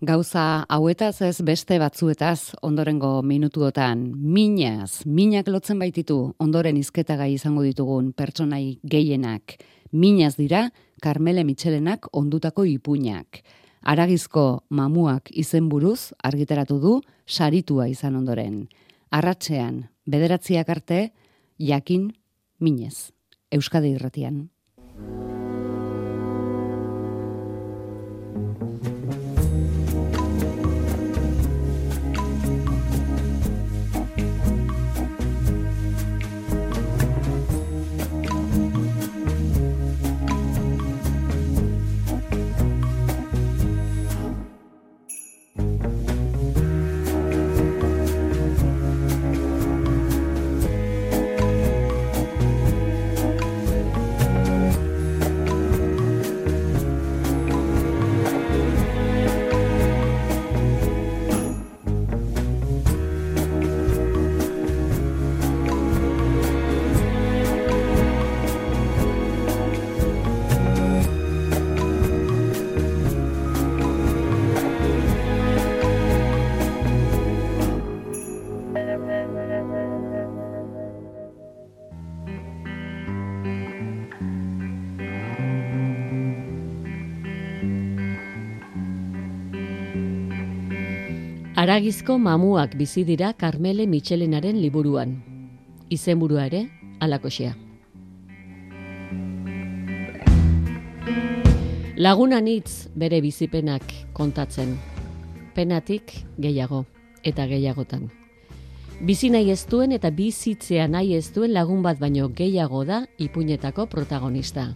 Gauza hauetaz ez beste batzuetaz ondorengo minutuotan minaz, minak lotzen baititu ondoren izketagai izango ditugun pertsonai gehienak. Minaz dira Carmele Michelenak ondutako ipuinak. Aragizko mamuak izenburuz argitaratu du saritua izan ondoren. Arratzean, bederatziak arte, jakin minez. Euskadi irratian. Aragizko mamuak bizi dira Carmele Michelenaren liburuan. Izenburua ere, alakoxea. Lagunan hitz bere bizipenak kontatzen. Penatik gehiago eta gehiagotan. Bizi nahi ez duen eta bizitzea nahi ez duen lagun bat baino gehiago da ipuinetako protagonista.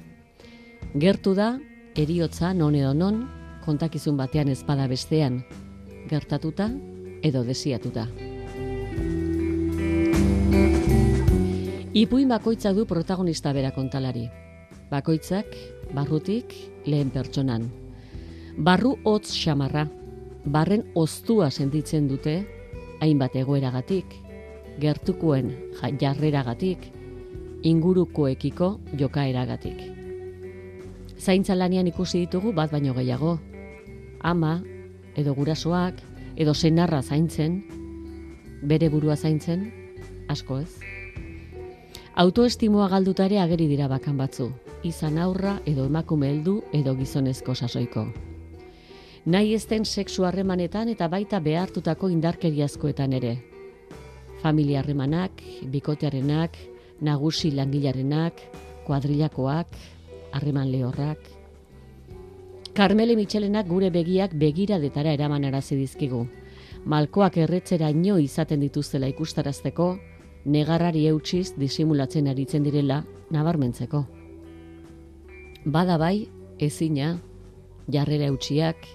Gertu da, eriotza non edo non, kontakizun batean ezpada bestean, gertatuta edo desiatuta. Ipuin bakoitza du protagonista bera kontalari. Bakoitzak, barrutik, lehen pertsonan. Barru hotz xamarra, barren oztua sentitzen dute, hainbat egoeragatik, gertukuen jarreragatik, ingurukoekiko jokaeragatik. Zaintza lanian ikusi ditugu bat baino gehiago. Ama, edo gurasoak, edo senarra zaintzen, bere burua zaintzen, asko ez. Autoestimoa galdutare ageri dira bakan batzu, izan aurra edo emakume heldu edo gizonezko sasoiko. Nahi ezten sexu harremanetan eta baita behartutako indarkeriazkoetan ere. Familia harremanak, bikotearenak, nagusi langilarenak, kuadrilakoak, harreman lehorrak, Carmele Michelenak gure begiak begiradetara eraman arazi dizkigu. Malkoak erretzera ino izaten dituztela ikustarazteko, negarrari eutxiz disimulatzen aritzen direla nabarmentzeko. Bada bai, ezina, jarrera eutxiak,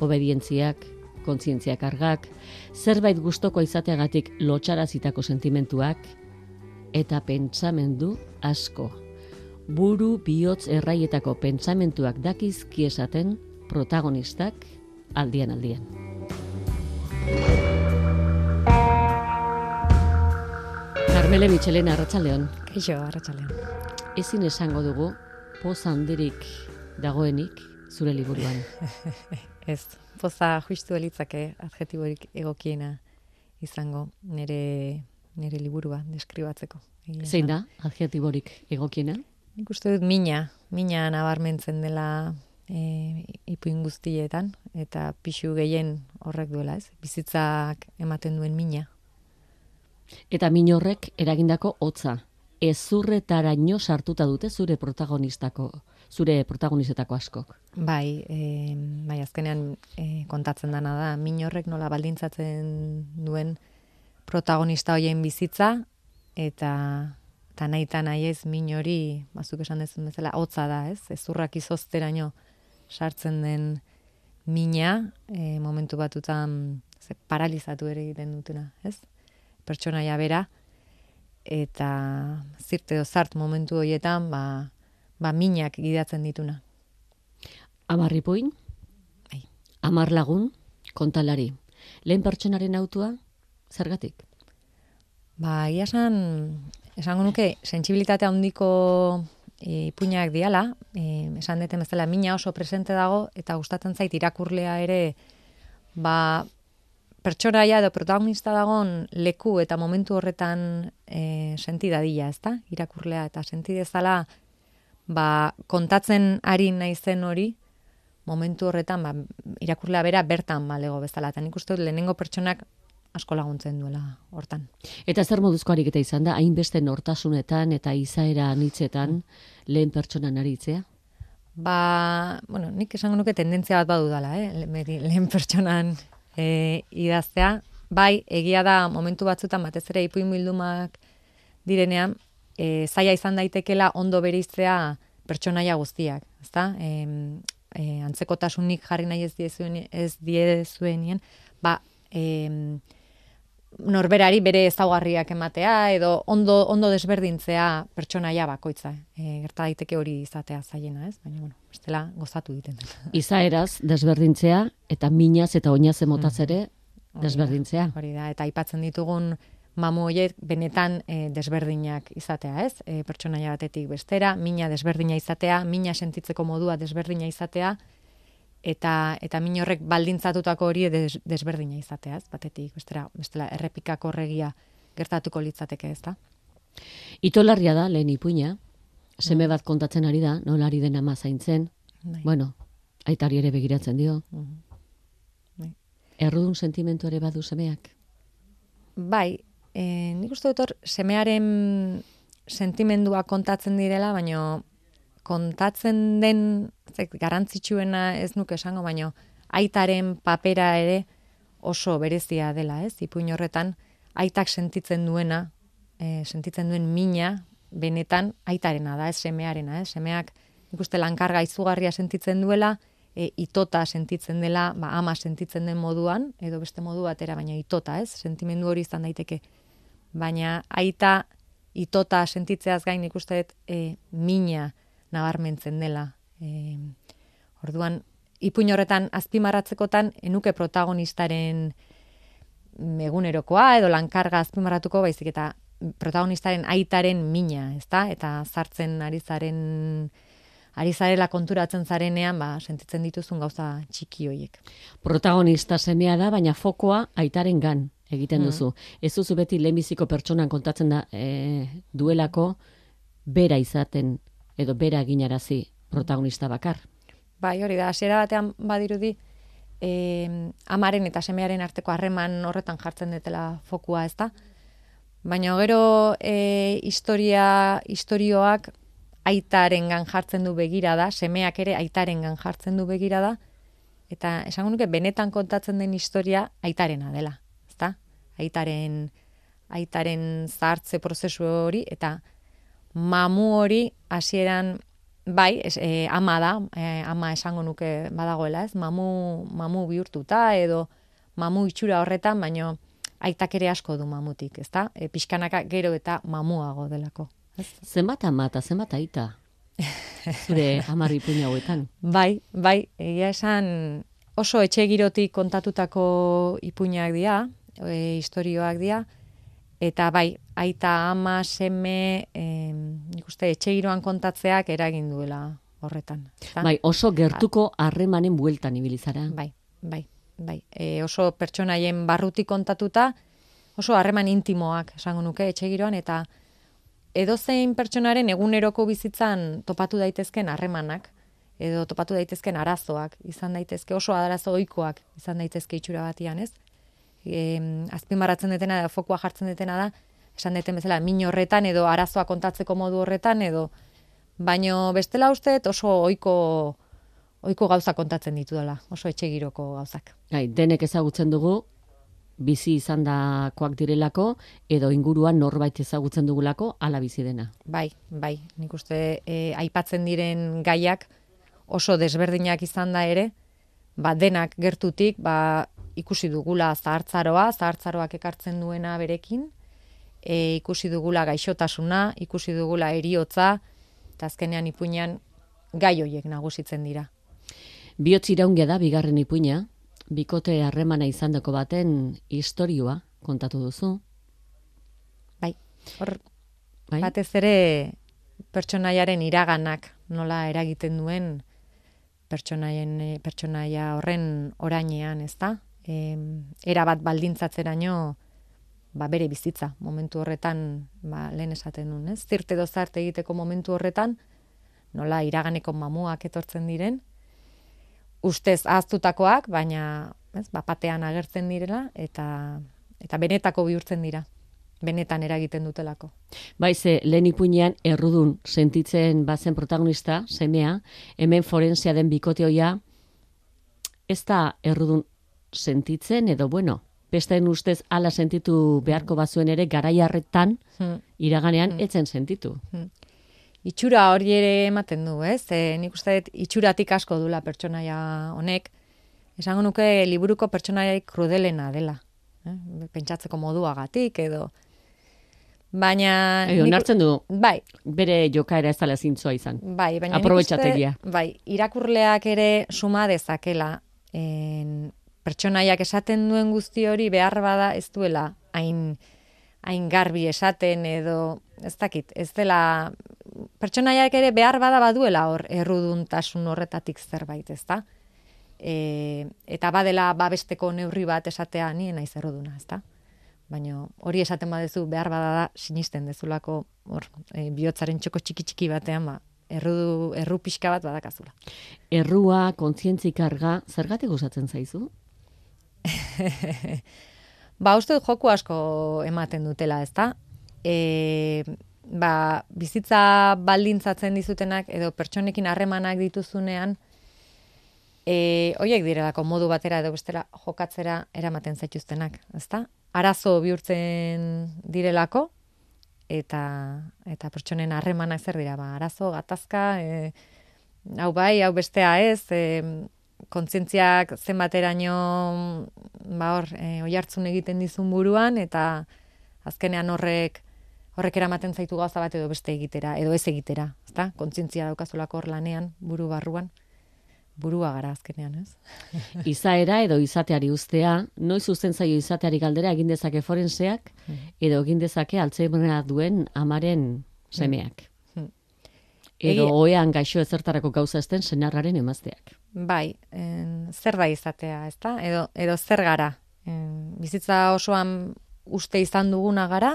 obedientziak, kontzientziak argak, zerbait gustoko izateagatik lotxarazitako sentimentuak, eta pentsamendu asko buru bihotz erraietako pentsamentuak dakizki esaten protagonistak aldian aldian. Carmele Michelen Arratsaldeon. Kaixo Arratsaldeon. Ezin esango dugu poza handirik dagoenik zure liburuan. Ez, poza justu elitzake adjetiborik egokiena izango nire nire liburua deskribatzeko. Zein da adjetiborik egokiena? Nik uste dut mina, mina nabarmentzen dela e, ipuin guztietan, eta pixu gehien horrek duela, ez? Bizitzak ematen duen mina. Eta min horrek eragindako hotza, ezurretara ino sartuta dute zure protagonistako, zure protagonistetako askok. Bai, e, bai azkenean e, kontatzen dana da, min horrek nola baldintzatzen duen protagonista hoien bizitza, eta eta nahi eta nahi ez min hori, bazuk esan dezun bezala, hotza da, ez? Ez urrak izozteraino sartzen den mina, e, momentu batutan ze, paralizatu ere egiten dutena, ez? Pertsonaia bera, eta zirte zart momentu horietan, ba, ba minak gidatzen dituna. Amarri poin? Bai. Amar lagun, kontalari. Lehen pertsonaren autua, zergatik? Ba, iasan, esango nuke, sensibilitate handiko e, ipuinak diala, e, esan deten bezala mina oso presente dago, eta gustatzen zait irakurlea ere ba, pertsonaia edo protagonista dagon leku eta momentu horretan e, senti dadila, ezta? Irakurlea eta senti dezala ba, kontatzen ari naizen hori momentu horretan ba, irakurlea bera bertan balego bezala. Eta nik uste dut lehenengo pertsonak asko laguntzen duela hortan. Eta zer moduzko ariketa izan da, hainbeste nortasunetan eta izaera nitzetan lehen pertsonan aritzea? Ba, bueno, nik esango nuke tendentzia bat badu dala, eh? lehen pertsonan e, idaztea. Bai, egia da momentu batzutan batez ere ipuin bildumak direnean, e, zaila izan daitekela ondo beriztea pertsonaia guztiak, ezta? E, e, antzekotasunik jarri nahi ez diezuen, ez diezuenien, ba, e, norberari bere ezaugarriak ematea edo ondo ondo desberdintzea pertsonaia bakoitza. E, gerta daiteke hori izatea zaiena, ez? Baina bueno, bestela gozatu egiten dut. Izaeraz desberdintzea eta minaz eta oinaz emotaz mm. ere desberdintzea. Hori da, eta aipatzen ditugun mamu hoiek benetan e, desberdinak izatea, ez? E, pertsonaia batetik bestera, mina desberdina izatea, mina sentitzeko modua desberdina izatea, eta eta min horrek baldintzatutako hori des, desberdina izatea, ez? Batetik, bestera, bestela errepikako regia gertatuko litzateke, ezta? Itolarria da lehen ipuina. Seme bat kontatzen ari da, nola ari den ama zaintzen. Bai. Bueno, aitari ere begiratzen dio. Bai. Errudun sentimentu ere badu semeak. Bai, e, nik uste dut hor semearen sentimendua kontatzen direla, baino kontatzen den zek, garantzitsuena ez nuke esango, baino aitaren papera ere oso berezia dela, ez? Ipuin horretan, aitak sentitzen duena, e, sentitzen duen mina, benetan aitarena da, ez semearena, ez? Semeak ikuste lankarga izugarria sentitzen duela, e, itota sentitzen dela, ba, ama sentitzen den moduan, edo beste modu batera, baina itota, ez? Sentimendu hori izan daiteke. Baina aita itota sentitzeaz gain ikuste e, mina nabarmentzen dela, E, orduan, ipuin horretan azpimarratzekotan, enuke protagonistaren egunerokoa edo lankarga azpimarratuko baizik eta protagonistaren aitaren mina, ezta? Eta zartzen ari zaren ari zarela konturatzen zarenean, ba, sentitzen dituzun gauza txiki hoiek. Protagonista semea da, baina fokoa aitaren gan egiten mm. duzu. Ez duzu beti lehenbiziko pertsonan kontatzen da e, duelako bera izaten edo bera eginarazi protagonista bakar. Bai, hori da, hasiera batean badirudi, e, amaren eta semearen arteko harreman horretan jartzen dutela fokua, ez da? Baina gero e, historia, historioak aitaren gan jartzen du begira da, semeak ere aitaren gan jartzen du begira da, eta esango nuke benetan kontatzen den historia aitarena dela, ezta? Aitaren aitaren zahartze prozesu hori eta mamu hori hasieran Bai, es, e, ama da, e, ama esango nuke badagoela, ez? Mamu, mamu bihurtuta edo mamu itxura horretan, baino aitak ere asko du mamutik, ezta? E, pixkanaka gero eta mamuago delako. Ez? Zenbat ama eta zenbat aita? Zure amarri puña hauetan. Bai, bai, egia esan oso etxe girotik kontatutako ipuñak dira, e, historioak dira, Eta bai, aita ama, seme, eh, nik uste, etxe giroan kontatzeak eragin duela horretan. Bai, oso gertuko harremanen bueltan ibilizara. Bai, bai, bai. E, oso pertsonaien barruti kontatuta, oso harreman intimoak, esango nuke, etxe giroan, eta edozein pertsonaren eguneroko bizitzan topatu daitezken harremanak, edo topatu daitezken arazoak, izan daitezke oso arazo ohikoak izan daitezke itxura batian, ez? E, azpimarratzen detena da, fokua jartzen detena da, esan deten bezala, min horretan edo arazoa kontatzeko modu horretan edo, baino bestela uste oso ohiko ohiko gauza kontatzen ditu dela, oso etxe giroko gauzak. Gai, denek ezagutzen dugu, bizi izan dakoak direlako, edo inguruan norbait ezagutzen dugulako, ala bizi dena. Bai, bai, nik uste e, aipatzen diren gaiak oso desberdinak izan da ere, ba, denak gertutik, ba, ikusi dugula zahartzaroa, zahartzaroak ekartzen duena berekin, e, ikusi dugula gaixotasuna, ikusi dugula eriotza, eta azkenean ipuinan gai hoiek nagusitzen dira. Biotz iraungia da, bigarren ipuina, bikote harremana izandako baten historioa kontatu duzu. Bai, hor, bai? batez ere pertsonaiaren iraganak nola eragiten duen pertsonaien pertsonaia horren orainean, ez da? em, era bat baldintzatzeraino ba, bere bizitza, momentu horretan, ba, lehen esaten nuen, ez? Zirte dozarte egiteko momentu horretan, nola iraganeko mamuak etortzen diren, ustez ahaztutakoak, baina ez, bapatean agertzen direla, eta, eta benetako bihurtzen dira benetan eragiten dutelako. Bai, ze lehen ipuinean errudun sentitzen bazen protagonista, semea, hemen forensea den bikoteoia, ez da errudun sentitzen, edo bueno, bestean ustez ala sentitu beharko bazuen ere, garaiarretan, hmm. iraganean, hmm. etzen sentitu. Hmm. Itxura hori ere ematen du, ez? E, nik uste dut, itxuratik asko dula pertsonaia honek, esango nuke liburuko pertsonaia krudelena dela. Eh? Pentsatzeko moduagatik edo Baina... Edo, nartzen du, bai, bere jokaera ez dala zintzoa izan. Bai, baina Aprobetxategia. bai, irakurleak ere suma dezakela en, pertsonaiak esaten duen guzti hori behar bada ez duela hain, hain garbi esaten edo ez dakit, ez dela pertsonaiak ere behar bada baduela hor erruduntasun horretatik zerbait, ez da? E, eta badela babesteko neurri bat esatea nien naiz erruduna, ez da? baina hori esaten badezu behar bada da sinisten dezulako hor e, bihotzaren txoko txiki txiki batean ba erru erru pixka bat badakazula. Errua, kontzientzi karga, zergatik gustatzen zaizu? ba, uste joku asko ematen dutela, ezta? E, ba, bizitza baldintzatzen dizutenak edo pertsonekin harremanak dituzunean E, oiek direlako modu batera edo bestera jokatzera eramaten zaituztenak, ezta? arazo bihurtzen direlako eta eta pertsonen harremanak zer dira ba arazo gatazka e, hau bai hau bestea ez e, kontzientziak zenbateraino ba hor e, oihartzun egiten dizun buruan eta azkenean horrek horrek eramaten zaitu gauza bat edo beste egitera edo ez egitera ezta kontzientzia daukazulako hor lanean buru barruan burua gara azkenean, ez? Izaera edo izateari ustea, noiz uzten zaio izateari galdera egin dezake forenseak hmm. edo egin dezake altzeimerra duen amaren semeak. Edo Egi... oean gaixo ezertarako gauza esten senarraren emazteak. Bai, en, zer da izatea, ezta? Edo, edo zer gara. En, bizitza osoan uste izan duguna gara,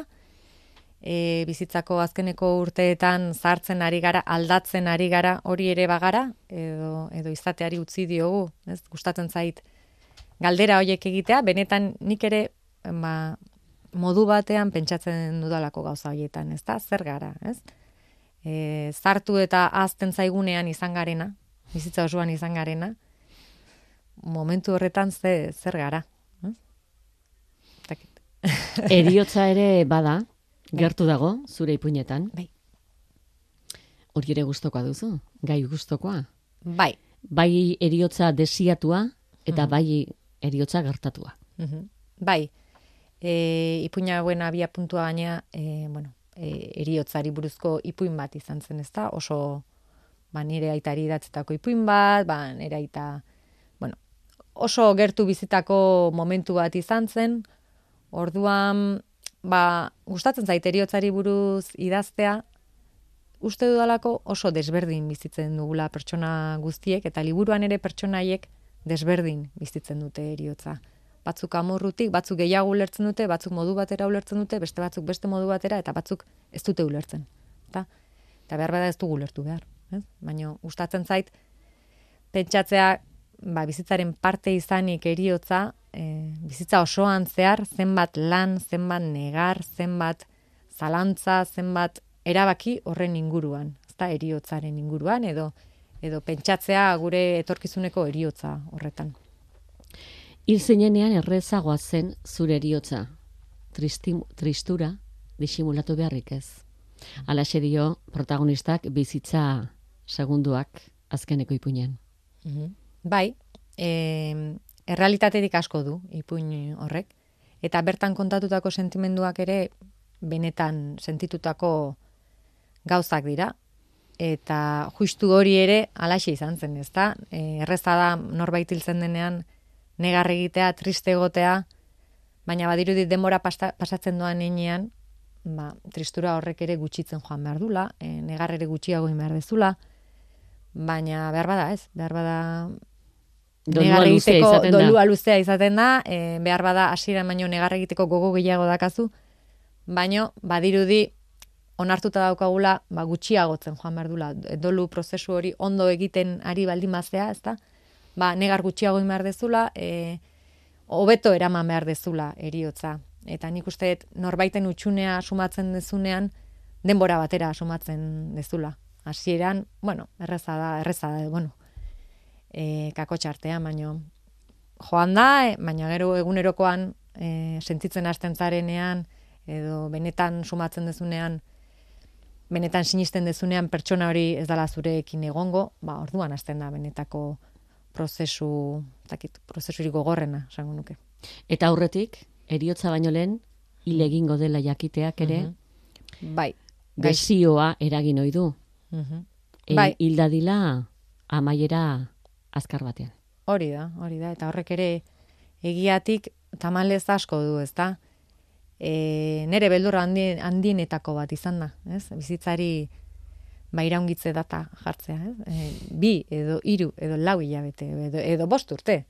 e, bizitzako azkeneko urteetan zartzen ari gara, aldatzen ari gara, hori ere bagara, edo, edo izateari utzi diogu, ez, gustatzen zait, galdera horiek egitea, benetan nik ere, ba, modu batean pentsatzen dudalako gauza horietan, ez da, zer gara, ez? E, zartu eta azten zaigunean izan garena, bizitza osoan izan garena, momentu horretan ze, zer gara. Eriotza ere bada, Bai. Gertu dago, zure ipuinetan. Bai. Hori ere gustokoa duzu, gai gustokoa. Bai. Bai eriotza desiatua eta mhm. bai eriotza gertatua. Mhm. Bai. E, ipuina buena abia puntua baina, e, bueno, e, eriotzari buruzko ipuin bat izan zen, ezta? Oso ba nire aitari idatzetako ipuin bat, ba nire aita bueno, oso gertu bizitako momentu bat izan zen. Orduan ba, gustatzen zait eriotzari buruz idaztea, uste dudalako oso desberdin bizitzen dugula pertsona guztiek, eta liburuan ere pertsonaiek desberdin bizitzen dute eriotza. Batzuk amorrutik, batzuk gehiago ulertzen dute, batzuk modu batera ulertzen dute, beste batzuk beste modu batera, eta batzuk ez dute ulertzen. Eta, eta behar bada ez dugu ulertu behar. Ez? Baina, gustatzen zait, pentsatzea, ba, bizitzaren parte izanik eriotza, e, bizitza osoan zehar zenbat lan, zenbat negar, zenbat zalantza, zenbat erabaki horren inguruan, ezta eriotzaren inguruan edo edo pentsatzea gure etorkizuneko eriotza horretan. Hil zeinenean errezagoa zen zure eriotza. Tristim, tristura disimulatu beharrik ez. Ala dio protagonistak bizitza segunduak azkeneko ipuinen. Mm Bai, e, errealitatetik asko du ipuin horrek eta bertan kontatutako sentimenduak ere benetan sentitutako gauzak dira eta justu hori ere alaxe izan zen, ezta? E, erreza da norbait hiltzen denean negar egitea, triste egotea, baina badirudi denbora pasatzen doan heinean, ba, tristura horrek ere gutxitzen joan behar dula, e, negar ere gutxiago behar dezula, baina behar bada ez, behar bada negar egiteko dolua luzea izaten da, e, behar bada hasiera baino negar egiteko gogo gehiago dakazu, baino badirudi onartuta daukagula ba, gutxiagotzen joan behar dula. Dolu prozesu hori ondo egiten ari baldin mazea, ezta? Ba, negar gutxiago behar dezula, e, hobeto eraman behar dezula eriotza. Eta nik uste norbaiten utxunea sumatzen dezunean, denbora batera sumatzen dezula. Hasieran, bueno, erreza da, erreza da, bueno, e, kako txartean, baino joan da, e, baina gero egunerokoan e, sentitzen hasten zarenean, edo benetan sumatzen dezunean, benetan sinisten dezunean pertsona hori ez dala zurekin egongo, ba, orduan hasten da benetako prozesu, zakit, prozesurik gogorrena, esango nuke. Eta aurretik, eriotza baino lehen, hil egingo dela jakiteak ere, Mhm. Bai. Gaix. gezioa eragin ohi du. Mhm. E, Bai. Hil dadila amaiera azkar batean. Hori da, hori da, eta horrek ere egiatik tamalez asko du, ezta? E, nere beldurra handi, handienetako bat izan da, ez? Bizitzari ba iraungitze data jartzea, ez? E, bi edo hiru edo lau hilabete edo, edo bost urte,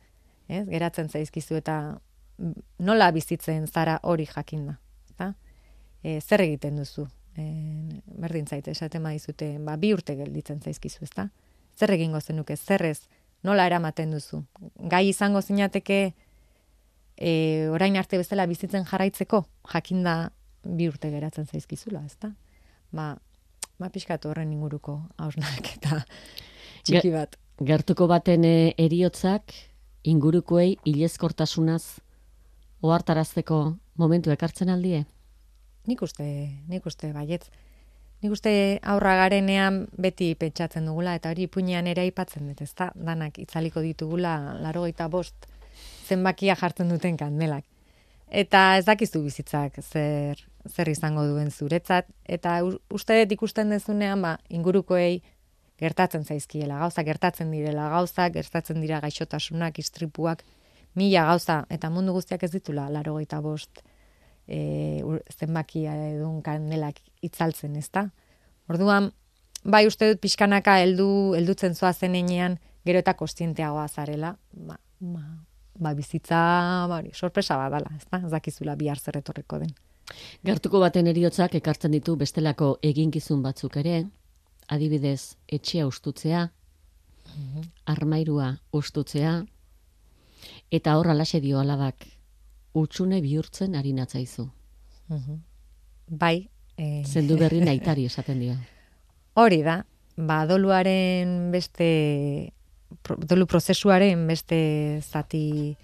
ez? Geratzen zaizkizu eta nola bizitzen zara hori jakinda, ezta? E, zer egiten duzu? E, berdin zaite esaten badizute, ba bi urte gelditzen zaizkizu, ezta? Zer egingo zenuke? Zerrez? Nola eramaten duzu? Gai izango zinateke e, orain arte bezala bizitzen jarraitzeko, jakinda bi urte geratzen zaizkizula, ezta? Ba, ba pixkatu horren inguruko hausnak eta txiki bat. Gertuko baten e, eriotzak ingurukoei ilezkortasunaz ohartarazteko momentu ekartzen aldie. Nik uste, nik uste baietz. Nik uste aurra garenean beti pentsatzen dugula, eta hori ipuinean ere aipatzen dut, ezta? Danak itzaliko ditugula, larogeita bost zenbakia jartzen duten kandelak. Eta ez dakizu bizitzak zer, zer izango duen zuretzat, eta uste dut ikusten dezunean, ba, ingurukoei gertatzen zaizkiela, gauza gertatzen direla, gauza gertatzen dira gaixotasunak, istripuak, mila gauza, eta mundu guztiak ez ditula, larogeita bost e, zenbakia edun kandelak itzaltzen, ezta? Orduan, bai uste dut pixkanaka heldu heldutzen zoa zenean gero eta kostienteagoa zarela, ba, ba, ba bizitza ba, sorpresa bat dala, ezta? Ez dakizula bihar zer etorriko den. Gertuko baten eriotzak ekartzen ditu bestelako eginkizun batzuk ere, adibidez, etxea ustutzea, armairua ustutzea, eta hor alaxe dio alabak, utxune bihurtzen ari natzaizu. Bai, e, Zendu berri naitari esaten dio. hori da, ba, doluaren beste, pro- dolu prozesuaren beste zati,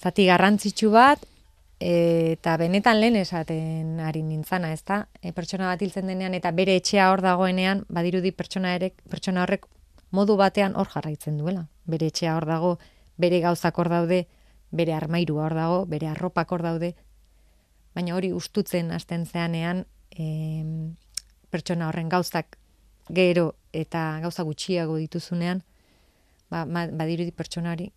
zati garrantzitsu bat, e, eta benetan lehen esaten ari nintzana, ez da? E, pertsona bat hiltzen denean eta bere etxea hor dagoenean, badirudi pertsona, erek, pertsona horrek modu batean hor jarraitzen duela. Bere etxea hor dago, bere gauzak hor daude, bere armairua hor dago, bere arropak hor daude, baina hori ustutzen hasten zeanean em, pertsona horren gauzak gero eta gauza gutxiago dituzunean, ba, badirudi pertsonari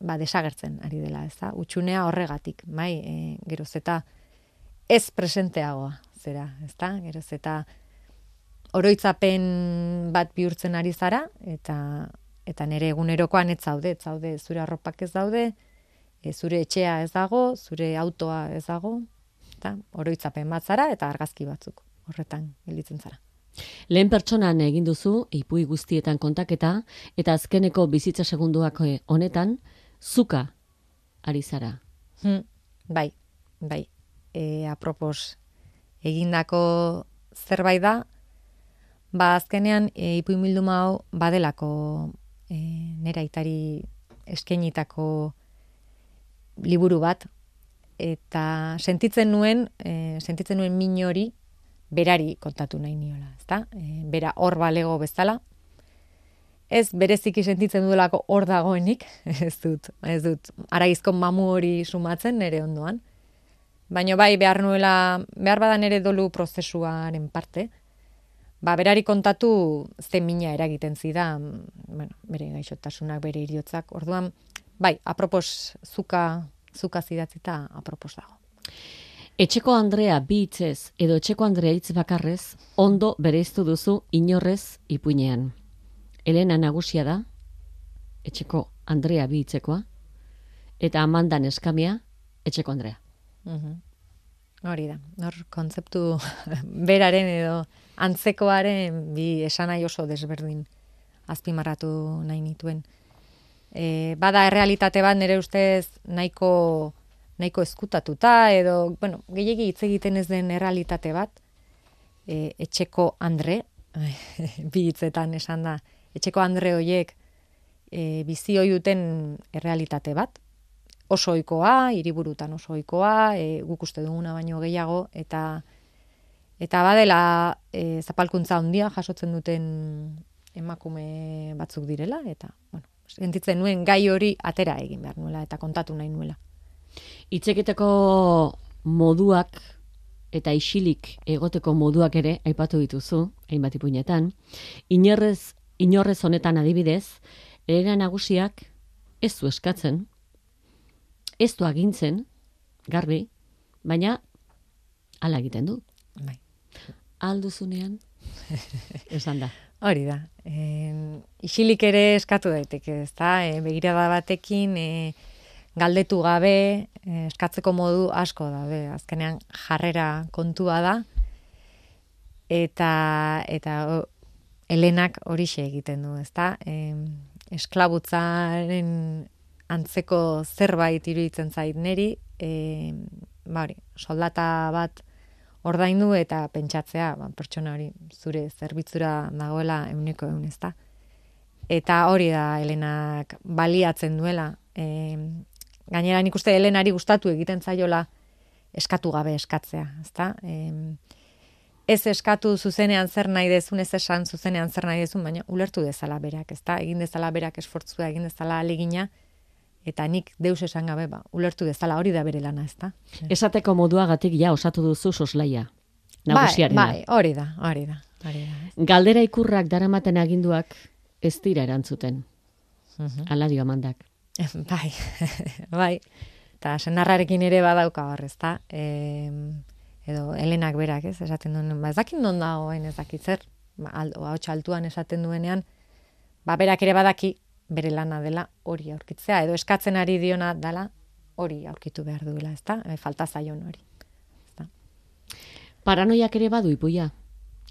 ba, desagertzen ari dela, ez da? Utxunea horregatik, bai, e, geroz eta ez presenteagoa, zera, ez da? Geroz eta oroitzapen bat bihurtzen ari zara, eta eta nire egunerokoan ez zaude, ez zaude, zure arropak ez daude, e, zure etxea ez dago, zure autoa ez dago, eta oroitzapen bat zara, eta argazki batzuk horretan gelditzen zara. Lehen pertsonan egin duzu, ipui guztietan kontaketa, eta azkeneko bizitza segunduak eh, honetan, zuka ari zara. Hmm, bai, bai. E, apropos egindako zerbait da, ba azkenean e, ipuimilduma hau badelako e, nera itari eskenitako liburu bat, eta sentitzen nuen, e, sentitzen nuen min hori berari kontatu nahi niola, ezta? E, bera hor balego bezala, ez bereziki sentitzen duelako hor dagoenik, ez dut, ez dut, araizko mamu hori sumatzen nere ondoan. Baina bai behar nuela, behar badan ere dolu prozesuaren parte, ba, berari kontatu ze mina eragiten zidan, bueno, bere gaixotasunak, bere iriotzak, orduan, bai, apropos zuka, zuka zidatzita apropos dago. Etxeko Andrea bi hitzez edo etxeko Andrea hitz bakarrez ondo bereiztu duzu inorrez ipuinean. Elena nagusia da, etxeko Andrea bi hitzekoa, eta Amanda neskamia etxeko Andrea. Mhm. Hori da, hor kontzeptu beraren edo antzekoaren bi esanai oso desberdin azpimarratu nahi nituen. E, bada errealitate bat nire ustez nahiko nahiko eskutatuta edo, bueno, gehiagi hitz egiten ez den errealitate bat, e, etxeko Andre, bi hitzetan esan da, etxeko Andre hoiek e, bizi duten errealitate bat, oso ohikoa, hiriburutan oso ohikoa, e, guk uste duguna baino gehiago eta eta badela e, zapalkuntza handia jasotzen duten emakume batzuk direla eta bueno, sentitzen nuen gai hori atera egin behar nuela eta kontatu nahi nuela. Itzeketeko moduak eta isilik egoteko moduak ere aipatu dituzu, hainbat ipuinetan. Inorrez, inorrez honetan adibidez, era nagusiak ez du eskatzen, ez du agintzen, garbi, baina ala egiten du. Bai. Alduzunean, esan da. Hori da. E, isilik ere eskatu daiteke, ezta? E, begirada batekin e, galdetu gabe, e, eskatzeko modu asko da, be. azkenean jarrera kontua da eta eta o, Helenak horixe egiten du, ezta? E, esklabutzaren antzeko zerbait iruditzen zait neri, e, ba hori, soldata bat ordaindu eta pentsatzea, ba, pertsona hori zure zerbitzura dagoela euneko eun, ezta? Eta hori da Helenak baliatzen duela. E, gainera nik uste Helenari gustatu egiten zaiola eskatu gabe eskatzea, ezta? E, ez eskatu zuzenean zer nahi dezun, ez esan zuzenean zer nahi dezun, baina ulertu dezala berak, ezta? Egin dezala berak esfortzua, egin dezala alegina, eta nik deus esan gabe, ba, ulertu dezala hori da bere lana, ezta? Esateko moduagatik ja osatu duzu soslaia. Bai, bai, hori da, hori da, hori da. ez? Galdera ikurrak daramaten aginduak ez dira erantzuten. Mhm. Ala dio amandak. bai, bai. Eta senarrarekin ere badauka hor, ezta? E, edo Helenak berak, ez? Esaten duen, ba, ez dakit non dagoen, ez dakit zer, ba, aldo, ahots altuan esaten duenean, ba, berak ere badaki bere lana dela hori aurkitzea, edo eskatzen ari diona dela hori aurkitu behar duela, ezta? E, falta zaion hori. Paranoiak ere badu ipuia.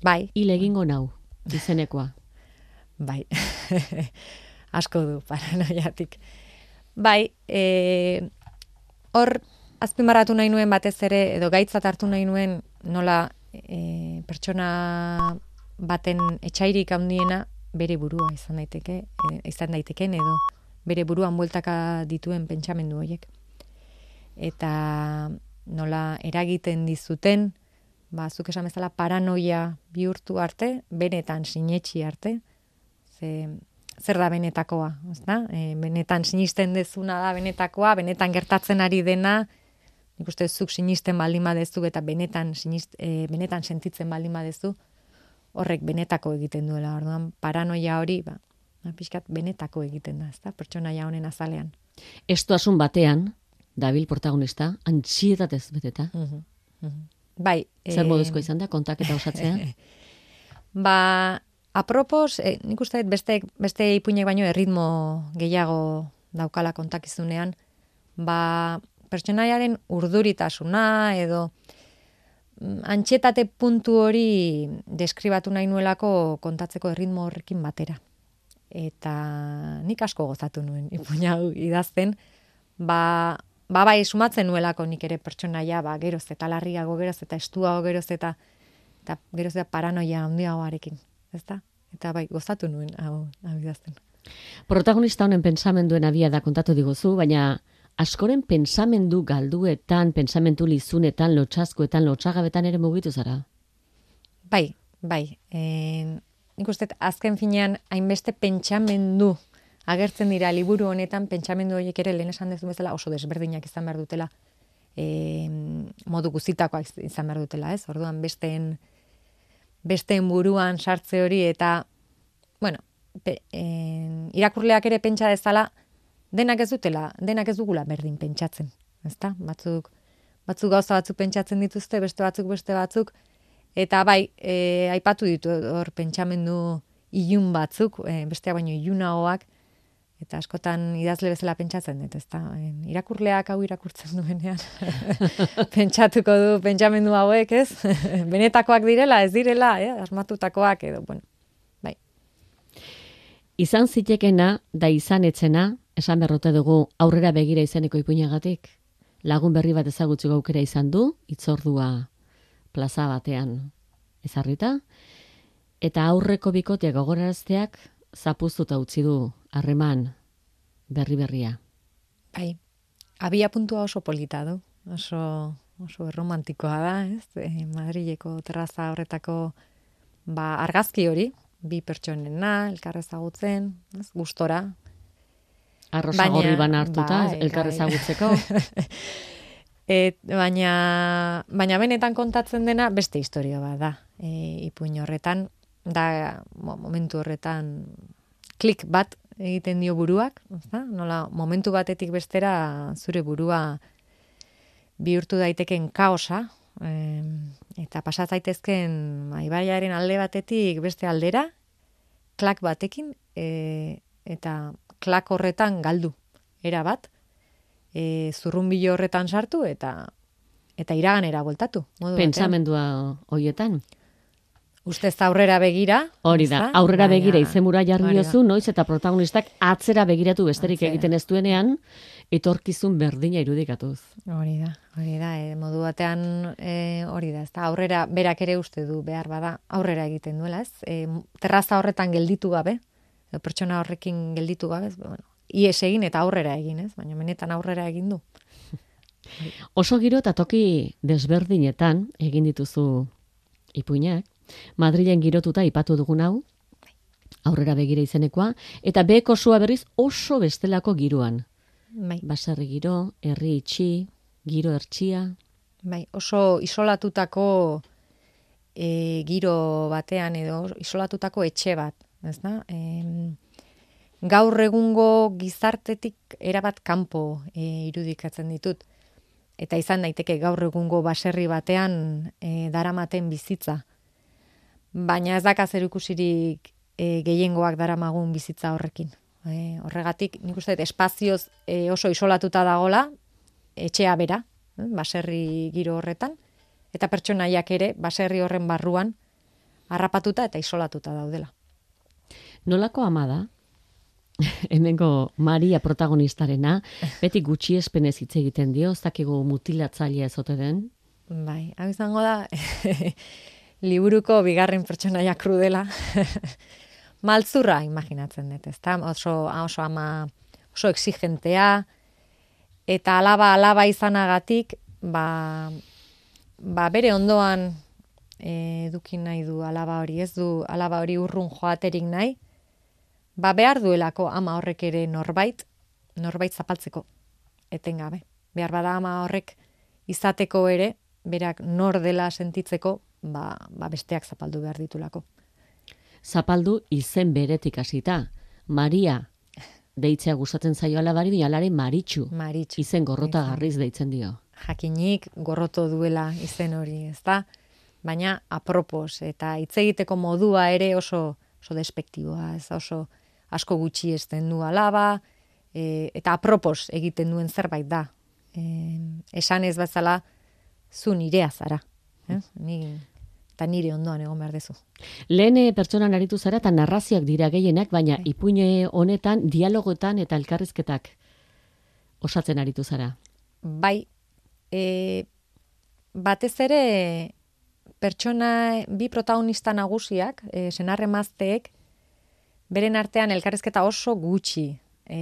Bai, Hil egingo nau, izenekoa. bai. Asko du paranoiatik. Bai, e, hor azpimarratu nahi nuen batez ere, edo gaitzat hartu nahi nuen nola e, pertsona baten etxairik handiena bere burua izan daiteke, e, izan daiteken edo bere buruan bueltaka dituen pentsamendu horiek. Eta nola eragiten dizuten, ba, zuk esan bezala paranoia bihurtu arte, benetan sinetxi arte, ze, zer da benetakoa, ezta? E, benetan sinisten dezuna da benetakoa, benetan gertatzen ari dena, nik uste zuk sinisten baldin badezu eta benetan sinist, e, benetan sentitzen baldin badezu, horrek benetako egiten duela, orduan paranoia hori, ba, ba, pixkat benetako egiten da, ezta? Pertsonaia honen azalean. Estuasun batean, dabil protagonista, antxietatez beteta. Mhm, mhm. Bai. Zer moduzko izan da, kontaketa osatzea? Ba, apropos, e, nik uste beste, beste ipuinek baino erritmo gehiago daukala kontakizunean, ba, pertsonaiaren urduritasuna edo mm, antxetate puntu hori deskribatu nahi nuelako kontatzeko erritmo horrekin batera. Eta nik asko gozatu nuen ipuina idazten, ba, ba bai sumatzen nuelako nik ere pertsonaia, ba, geroz eta larriago, geroz eta estuago, geroz eta eta geroz eta paranoia handiagoarekin, ezta? Eta bai, gozatu nuen hau, hau idazten. Protagonista honen pensamenduen abia da kontatu diguzu, baina askoren pensamendu galduetan, pensamentu lizunetan, lotxazkoetan, lotxagabetan ere mugitu zara. Bai, bai. E, nik uste azken finean hainbeste pentsamendu agertzen dira liburu honetan pentsamendu horiek ere lehen esan dezu bezala oso desberdinak izan behar dutela e, modu guztitakoak izan behar dutela, ez? Orduan besteen besteen buruan sartze hori eta bueno, pe, en, irakurleak ere pentsa dezala denak ez dutela, denak ez dugula berdin pentsatzen, ezta? Batzuk batzuk gauza batzuk pentsatzen dituzte, beste batzuk beste batzuk eta bai, e, aipatu ditu hor pentsamendu ilun batzuk, e, besteak baino ilunagoak eta askotan idazle bezala pentsatzen dut, ezta? Irakurleak hau irakurtzen duenean pentsatuko du pentsamendu hauek, ez? Benetakoak direla, ez direla, eh? asmatutakoak edo, bueno. Bai. Izan zitekena da izan etzena, esan berrote dugu aurrera begira izeneko ipuinagatik. Lagun berri bat ezagutzeko aukera izan du, itzordua plaza batean ezarrita, eta aurreko bikoteak gogorarazteak zapuztuta utzi du harreman berri berria. Bai, abia puntua oso polita du, oso, oso romantikoa da, ez? E, Madrileko terraza horretako ba, argazki hori, bi pertsonena, elkarrezagutzen, ez? gustora. Arrosa gorri ban hartuta, bai, elkarrezagutzeko. Et, baina, baina benetan kontatzen dena beste historia bat da. E, ipuin horretan, da momentu horretan klik bat egiten dio buruak, ezta? Nola momentu batetik bestera zure burua bihurtu daiteken kaosa, e, eta pasat daitezken maibaiaren alde batetik beste aldera, klak batekin, e, eta klak horretan galdu, era bat, e, zurrumbilo horretan sartu, eta eta iraganera voltatu. Pentsamendua hoietan. Uste ez aurrera begira. Hori da, aurrera begira izemura jarri diozu, noiz eta protagonistak atzera begiratu besterik egiten ez duenean, etorkizun berdina irudikatuz. Hori da, hori da, e, modu batean e, hori da, ez da, aurrera berak ere uste du behar bada, aurrera egiten duela, ez? E, terraza horretan gelditu gabe, pertsona horrekin gelditu gabe, ez? Bueno, ies egin eta aurrera egin, ez? Baina menetan aurrera egin du. Oso giro eta toki desberdinetan egin dituzu ipuinak, Madrilen girotuta ipatu dugun hau, aurrera begira izenekoa, eta beko sua berriz oso bestelako giroan. Bai. Basarri giro, herri itxi, giro ertxia. Bai, oso isolatutako e, giro batean edo isolatutako etxe bat, ez da? E, gaur egungo gizartetik erabat kanpo e, irudikatzen ditut. Eta izan daiteke gaur egungo baserri batean e, daramaten bizitza baina ez daka zer ikusirik e, gehiengoak daramagun bizitza horrekin. E, horregatik, nik uste, espazioz e, oso isolatuta dagola, etxea bera, baserri giro horretan, eta pertsonaiak ere, baserri horren barruan, harrapatuta eta isolatuta daudela. Nolako ama da? Hemengo Maria protagonistarena, beti gutxi espenez hitz egiten dio, ez dakigu mutilatzailea ezote den? Bai, hau izango da, liburuko bigarren pertsonaia krudela. Maltzurra imaginatzen dut, ezta? Oso, oso ama oso exigentea eta alaba alaba izanagatik, ba, ba bere ondoan e, edukin nahi du alaba hori, ez du alaba hori urrun joaterik nahi, ba behar duelako ama horrek ere norbait, norbait zapaltzeko, etengabe. Behar bada ama horrek izateko ere, berak nor dela sentitzeko, ba, ba besteak zapaldu behar ditulako. Zapaldu izen beretik hasita. Maria, deitzea gustatzen zaio alabari, bina alare maritxu. Maritxu. Izen gorrota garriz deitzen dio. Jakinik gorroto duela izen hori, ez da? Baina apropos, eta hitz egiteko modua ere oso, oso despektiboa, ez oso asko gutxi esten du alaba, e, eta apropos egiten duen zerbait da. E, esan ez bezala, zu nirea zara. Eh? Ni eta nire ondoan egon behar dezu. Lehen eh, pertsonan aritu zara eta narrazioak dira gehienak, baina bai. ipuine honetan dialogotan eta elkarrizketak osatzen aritu zara. Bai, e, batez ere pertsona bi protagonista nagusiak, e, senarre mazteek, beren artean elkarrizketa oso gutxi e,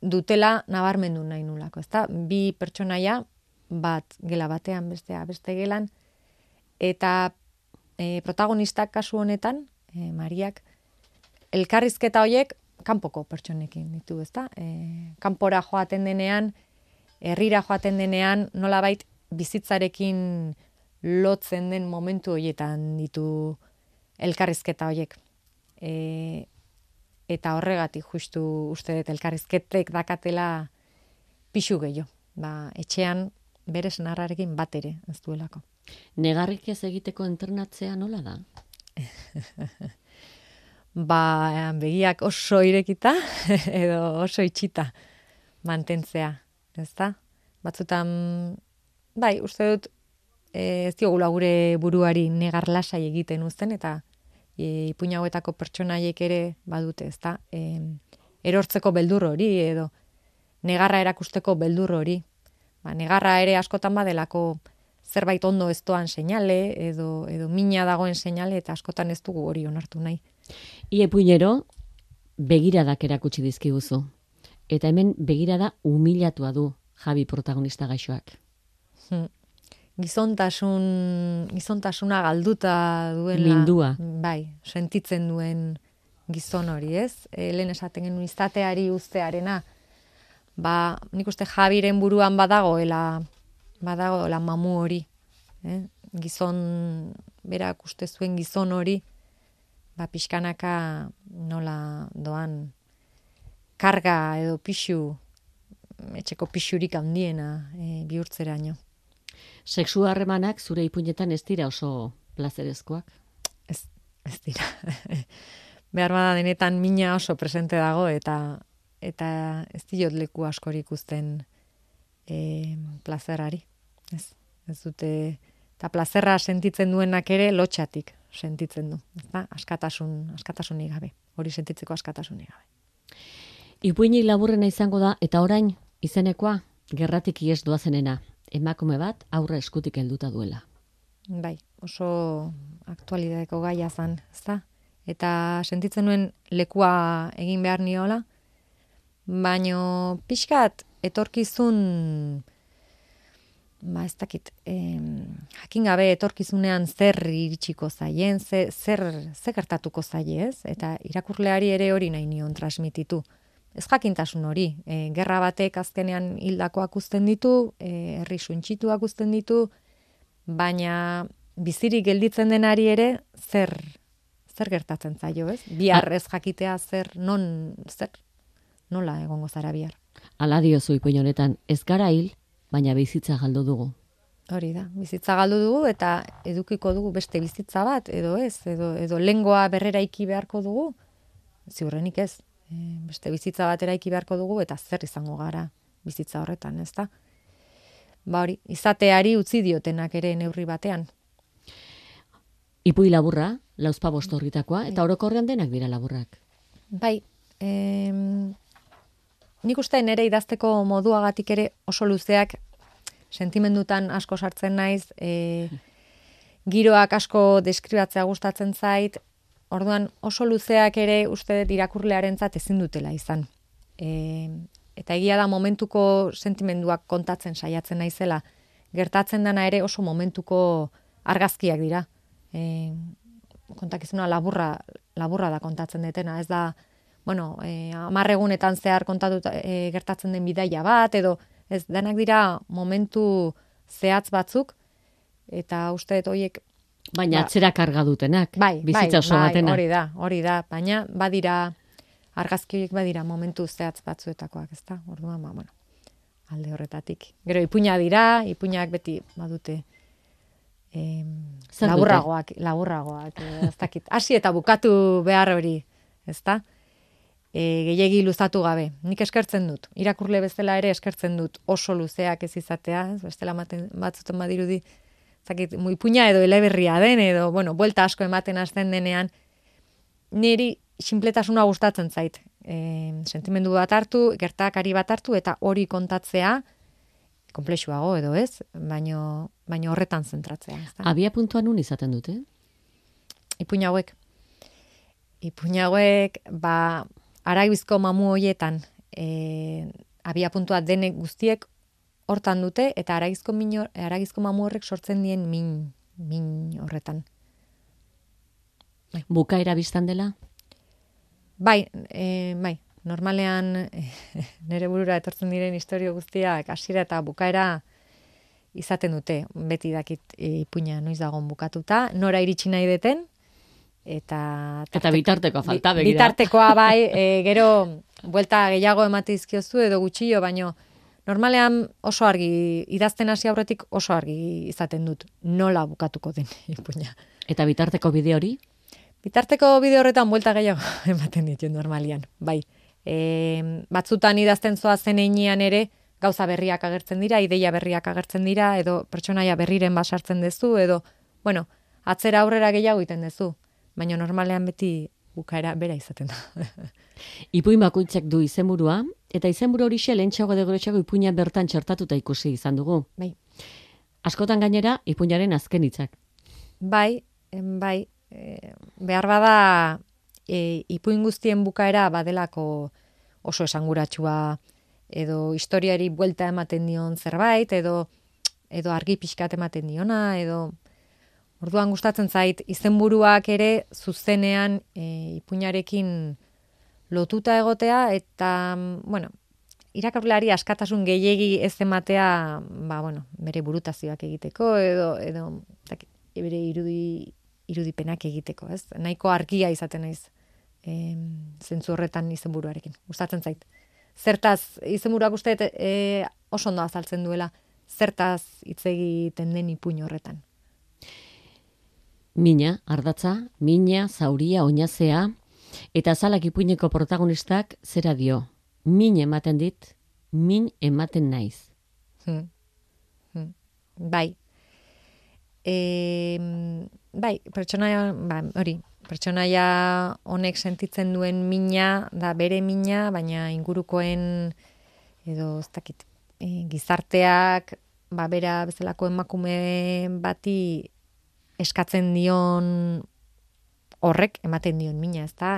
dutela nabarmendu nahi nulako. Ezta? Bi pertsonaia bat gela batean bestea beste gelan, eta e, protagonistak kasu honetan, e, Mariak, elkarrizketa hoiek kanpoko pertsonekin ditu, ezta? E, kanpora joaten denean, herrira joaten denean, nolabait bizitzarekin lotzen den momentu hoietan ditu elkarrizketa hoiek. E, eta horregatik justu uste dut elkarrizketek dakatela pixu gehiago. Ba, etxean bere senarrarekin bat ere ez duelako. Negarrik ez egiteko entrenatzea nola da? ba, begiak oso irekita edo oso itxita mantentzea, ezta? Batzutan, bai, uste dut, e, ez diogula gure buruari negar lasai egiten uzten, eta e, ipuina hauetako pertsonaiek ere badute, ezta? E, erortzeko beldur hori, edo negarra erakusteko beldur hori. Ba, negarra ere askotan badelako zerbait ondo ez doan seinale, edo, edo mina dagoen seinale, eta askotan ez dugu hori onartu nahi. Ie puinero, begiradak erakutsi dizkiguzu. Eta hemen begirada humilatua du Javi protagonista gaixoak. Hmm. Gizontasun, gizontasuna galduta duen Lindua. Bai, sentitzen duen gizon hori, ez? E, lehen esaten genuen izateari ustearena. Ba, nik uste Javiren buruan badagoela, badagoela mamu hori. Eh? Gizon, berak uste zuen gizon hori, ba, pixkanaka nola doan karga edo pixu, etxeko pixurik handiena e, bihurtzeraino. Sexu harremanak zure ipuinetan ez dira oso plazerezkoak? Ez, ez dira. Behar bada denetan mina oso presente dago eta eta ez diot leku askori ikusten e, plazerari. Ez, ez dute, eta plazerra sentitzen duenak ere lotxatik sentitzen du. Ezta? Askatasun, askatasunik gabe. Hori sentitzeko askatasunik gabe. Ipuinik laburrena izango da, eta orain, izenekoa, gerratik ies doazenena, emakume bat aurra eskutik helduta duela. Bai, oso aktualidadeko gaia zan, ezta? Eta sentitzen nuen lekua egin behar niola, baino pixkat etorkizun ba ez dakit, jakin gabe etorkizunean zer iritsiko zaien, zer, zer, zer gertatuko zaie ez, eta irakurleari ere hori nahi nion transmititu. Ez jakintasun hori, e, gerra batek azkenean hildakoak uzten ditu, e, herri suntxituak uzten ditu, baina bizirik gelditzen denari ere zer zer gertatzen zaio, ez? Bihar ez jakitea zer non zer nola egongo zara bihar. Ala diozu ipuin honetan, ez gara hil, baina bizitza galdu dugu. Hori da, bizitza galdu dugu eta edukiko dugu beste bizitza bat, edo ez, edo, edo lengoa berrera iki beharko dugu, ziurrenik ez, e, beste bizitza bat eraiki beharko dugu eta zer izango gara bizitza horretan, ez da? Ba hori, izateari utzi diotenak ere neurri batean. Ipui laburra, lauzpa bostorritakoa, eta orokorrean denak dira laburrak. Bai, em, nik uste nere idazteko moduagatik ere oso luzeak sentimendutan asko sartzen naiz, e, giroak asko deskribatzea gustatzen zait, orduan oso luzeak ere uste dut irakurlearentzat ezin dutela izan. E, eta egia da momentuko sentimenduak kontatzen saiatzen naizela, gertatzen dana ere oso momentuko argazkiak dira. E, kontakizuna laburra, laburra da kontatzen detena, ez da bueno, e, amarregunetan zehar kontatu e, gertatzen den bidaia bat, edo ez denak dira momentu zehatz batzuk, eta uste dut horiek... Baina ba, atzera karga dutenak, bai, bizitza oso bai, hori da, hori da, baina badira, argazki horiek badira momentu zehatz batzuetakoak, ez da? Orduan, ba, bueno, alde horretatik. Gero, ipuina dira, ipuinak beti badute... Em, laburragoak, laburragoak, ez dakit. Hasi eta bukatu behar hori, ez da? E, gehiegi luzatu gabe. Nik eskertzen dut. Irakurle bezala ere eskertzen dut oso luzeak ez izatea, ez bestela maten, batzuten badirudi, zakit, puña edo eleberria den, edo, bueno, buelta asko ematen hasten denean, niri sinpletasuna gustatzen zait. E, sentimendu bat hartu, gertakari bat hartu, eta hori kontatzea, komplexuago edo ez, baino, baino horretan zentratzea. Abia puntuan nun izaten dute? Ipuña hauek. Ipuña hauek, ba, araibizko mamu hoietan e, abia puntua denek guztiek hortan dute eta araizko min aragizko mamu horrek sortzen dien min min horretan. Bai. Bukaera biztan dela? Bai, e, bai, normalean e, nire burura etortzen diren historio guztiak hasiera eta bukaera izaten dute, beti dakit e, ipuina noiz dagoen bukatuta, nora iritsi nahi deten, eta eta bitartekoa falta begira. Bitartekoa bai, e, gero buelta gehiago emate dizkiozu edo gutxio, baino normalean oso argi idazten hasi aurretik oso argi izaten dut nola bukatuko den ipuina. Eta bitarteko bide hori? Bitarteko bideo horretan buelta gehiago ematen ditu normalian, bai. E, batzutan idazten zoa zen ere, gauza berriak agertzen dira, ideia berriak agertzen dira, edo pertsonaia berriren basartzen duzu, edo, bueno, atzera aurrera gehiago egiten duzu. Baina normalean beti bukaera bera izaten da. Ipuin bakoitzak du izenburua, eta izenburu hori xe lehentxago edo ipuina bertan txertatuta ikusi izan dugu. Bai. Askotan gainera, ipuinaren azken hitzak. Bai, bai, e, behar bada e, ipuin guztien bukaera badelako oso esanguratsua edo historiari buelta ematen dion zerbait edo edo argi pixkat ematen diona edo orduan gustatzen zait izenburuak ere zuzenean e, ipuinarekin lotuta egotea eta bueno irakurleari askatasun gehiegi ez ematea ba bueno bere burutazioak egiteko edo edo bere irudi irudipenak egiteko, ez? Nahiko argia izaten naiz. Em, zentzu horretan izenburuarekin. Gustatzen zait. Zertaz izenburuak uste e, oso ondo azaltzen duela zertaz hitz egiten den ipuin horretan. Mina, ardatza, mina, zauria, oinazea, eta zalak ipuineko protagonistak zera dio. Min ematen dit, min ematen naiz. Hmm. Hmm. Bai, e, bai, pertsonaia, ba, hori, pertsonaia honek sentitzen duen mina, da bere mina, baina ingurukoen, edo, ez dakit, e, gizarteak, ba, bera bezalako emakume bati eskatzen dion horrek ematen dion mina, ez da,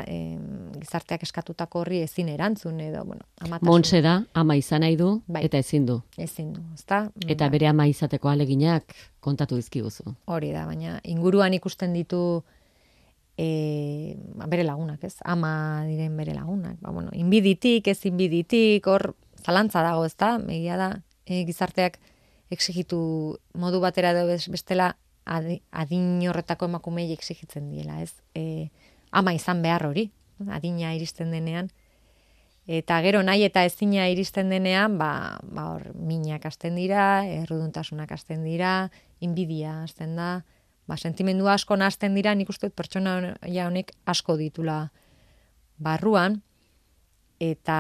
gizarteak eskatutako horri ezin erantzun edo, bueno, amatasun. Montse da, ama izan nahi du, bai. eta ezin du. Ezin du, ez da. Eta bai. bere ama izateko aleginak kontatu dizkiguzu. Hori da, baina inguruan ikusten ditu e, bere lagunak, ez? Ama diren bere lagunak. Ba, bueno, inbiditik, ez inbiditik, hor zalantza dago, ez da? Megia da, e, gizarteak exigitu modu batera edo bestela adin horretako emakumei exigitzen diela, ez? E, ama izan behar hori, adina iristen denean. Eta gero nahi eta ezina iristen denean, ba, ba hor, minak hasten dira, erruduntasunak hasten dira, inbidia hasten da, ba, sentimendu asko hasten dira, nik uste pertsona ja honek asko ditula barruan, eta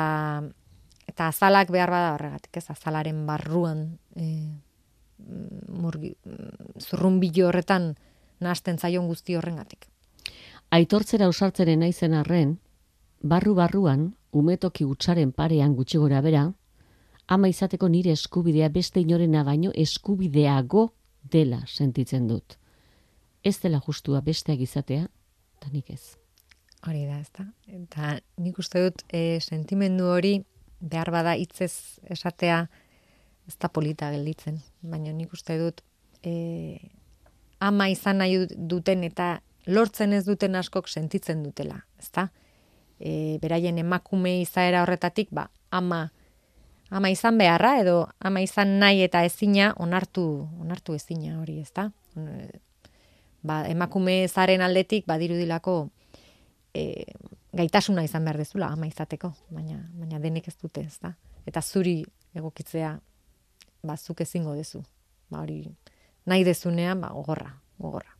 eta azalak behar bada horregatik, ez azalaren barruan e, murgi, zurrumbilo horretan nahasten zaion guzti horrengatik. Aitortzera usartzeren naizen arren, barru-barruan, umetoki utsaren parean gutxi gora bera, ama izateko nire eskubidea beste inorena baino eskubideago dela sentitzen dut. Ez dela justua besteak izatea, eta nik ez. Hori da, ez da. Eta nik uste dut e, sentimendu hori behar bada hitzez esatea ez da polita gelditzen, baina nik uste dut e, ama izan nahi duten eta lortzen ez duten askok sentitzen dutela, ezta? E, beraien emakume izaera horretatik, ba, ama, ama izan beharra edo ama izan nahi eta ezina onartu, onartu ezina hori, ezta? Ba, emakume zaren aldetik badirudilako e, gaitasuna izan behar dezula ama izateko, baina, baina denek ez dute, ezta? Eta zuri egokitzea bazuk ezingo dezu. Ba hori nahi dezunean ba gogorra, gogorra.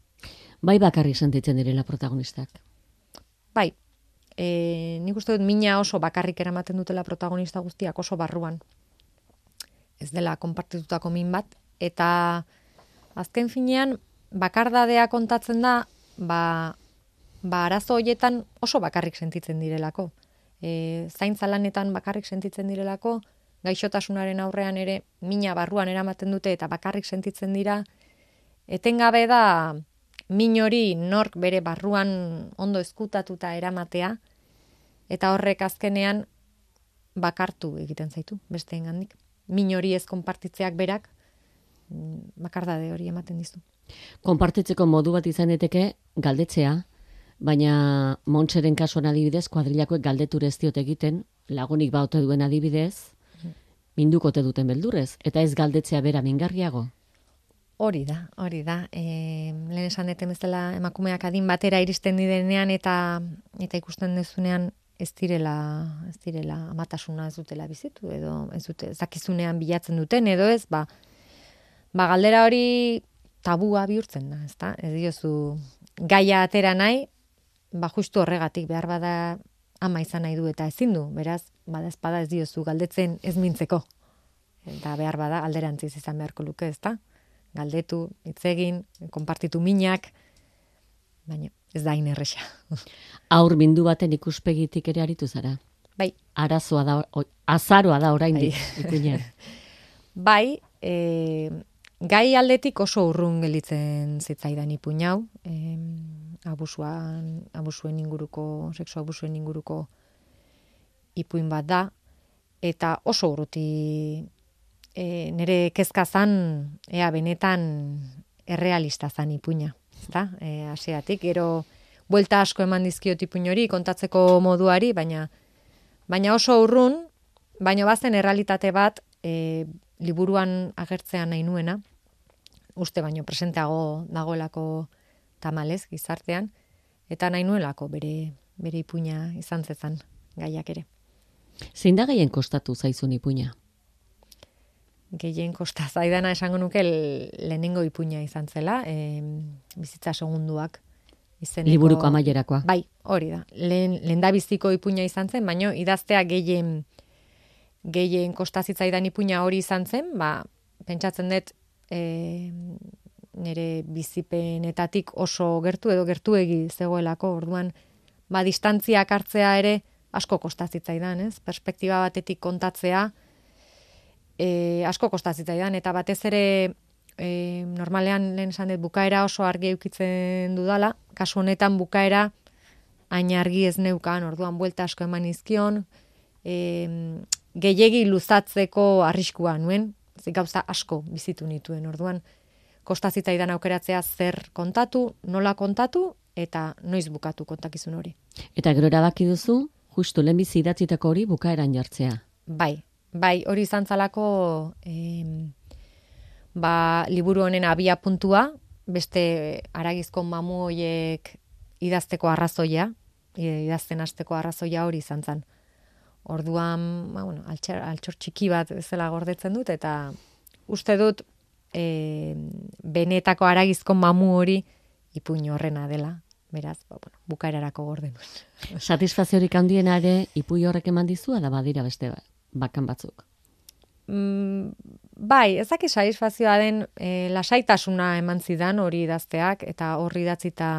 Bai bakarri sentitzen direla protagonistak. Bai. E, nik uste dut mina oso bakarrik eramaten dutela protagonista guztiak oso barruan. Ez dela konpartitutako min bat eta azken finean bakardadea kontatzen da ba, ba arazo hoietan oso bakarrik sentitzen direlako. E, zaintza lanetan bakarrik sentitzen direlako, gaixotasunaren aurrean ere mina barruan eramaten dute eta bakarrik sentitzen dira, etengabe da min hori nork bere barruan ondo eskutatuta eramatea, eta horrek azkenean bakartu egiten zaitu, beste engandik. Min hori ez konpartitzeak berak, mm, bakardade hori ematen dizu. Konpartitzeko modu bat izan eteke galdetzea, baina Montseren kasuan adibidez, kuadrilakoek galdeture ez diot egiten, lagunik baute duen adibidez, mindukote duten beldurrez, eta ez galdetzea bera mingarriago? Hori da, hori da. E, lehen esan deten bezala emakumeak adin batera iristen didenean eta eta ikusten dezunean ez direla, ez direla amatasuna ez dutela bizitu edo ez dute zakizunean bilatzen duten edo ez, ba, ba galdera hori tabua bihurtzen da, ezta? Ez diozu gaia atera nahi ba justu horregatik behar bada ama izan nahi du eta ezin du, beraz, bada espada ez diozu galdetzen ez mintzeko. Eta behar bada alderantziz izan beharko luke, ezta? Galdetu, hitz egin, konpartitu minak, baina ez da inerresa. Aur bindu baten ikuspegitik ere aritu zara. Bai. Arazoa da, o, azaroa da oraindik bai. bai, e, gai aldetik oso urrun gelitzen zitzaidan ipuin hau, e, abusuan, abusuen inguruko, sexu abusuen inguruko ipuin bat da, eta oso urruti e, nire kezka zan, ea benetan errealista zan ipuina. Eta, e, asiatik, gero buelta asko eman dizkio ipuin hori, kontatzeko moduari, baina baina oso urrun, baina bazen errealitate bat e, liburuan agertzean nahi nuena, uste baino presenteago dagoelako tamalez gizartean, eta nahi nuelako bere, bere ipuina izan zezan gaiak ere. Zein da gehien kostatu zaizun ipuina? Gehien kosta zaidana esango nuke lehenengo ipuina izan zela, e, bizitza segunduak. Izeneko, Liburuko amaierakoa. Bai, hori da. Lehen, lehen da biziko ipuina izan zen, baino idaztea gehien gehien kostazitzaidan ipuina hori izan zen, ba, pentsatzen dut e, nire bizipenetatik oso gertu edo gertuegi zegoelako, orduan, ba, distantziak hartzea ere asko kostazitzaidan, ez? Perspektiba batetik kontatzea e, asko kostazitzaidan, eta batez ere e, normalean lehen esan dut bukaera oso argi eukitzen dudala, kasu honetan bukaera hain argi ez neukan, orduan buelta asko eman izkion, e, gehiegi luzatzeko arriskua nuen, gauza asko bizitu nituen, orduan, kostazita idan aukeratzea zer kontatu, nola kontatu, eta noiz bukatu kontakizun hori. Eta gero erabaki duzu, justu lehenbizi idatzitako hori bukaeran jartzea. Bai, bai, hori izan zalako ba, liburu honen abia puntua, beste aragizko mamu hoiek idazteko arrazoia, idazten hasteko arrazoia hori izan zen. Orduan, ba, bueno, altxor, altxor txiki bat zela gordetzen dut, eta uste dut e, benetako aragizko mamu hori ipuin horrena dela. Beraz, ba, bueno, bukaerarako gorden. Satisfaziorik handiena ere ipui horrek eman dizu, da badira beste bakan batzuk? Mm, bai, ezak satisfazioa den e, lasaitasuna eman zidan hori idazteak eta horri datzita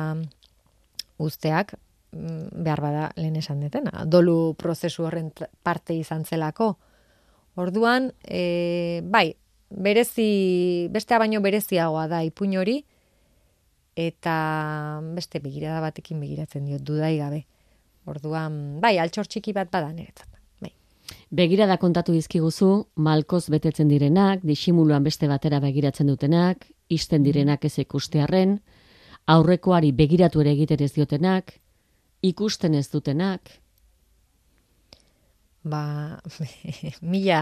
usteak, mm, behar bada lehen esan detena, dolu prozesu horren parte izan zelako. Orduan, e, bai, berezi, bestea baino bereziagoa da ipuin hori, eta beste begirada batekin begiratzen diot, dudai gabe. Orduan, bai, altxor txiki bat bada niretzat. Bai. Begirada kontatu dizkiguzu, malkoz betetzen direnak, disimuluan beste batera begiratzen dutenak, isten direnak ez ikustearren, aurrekoari begiratu ere egiten ez diotenak, ikusten ez dutenak. Ba, mila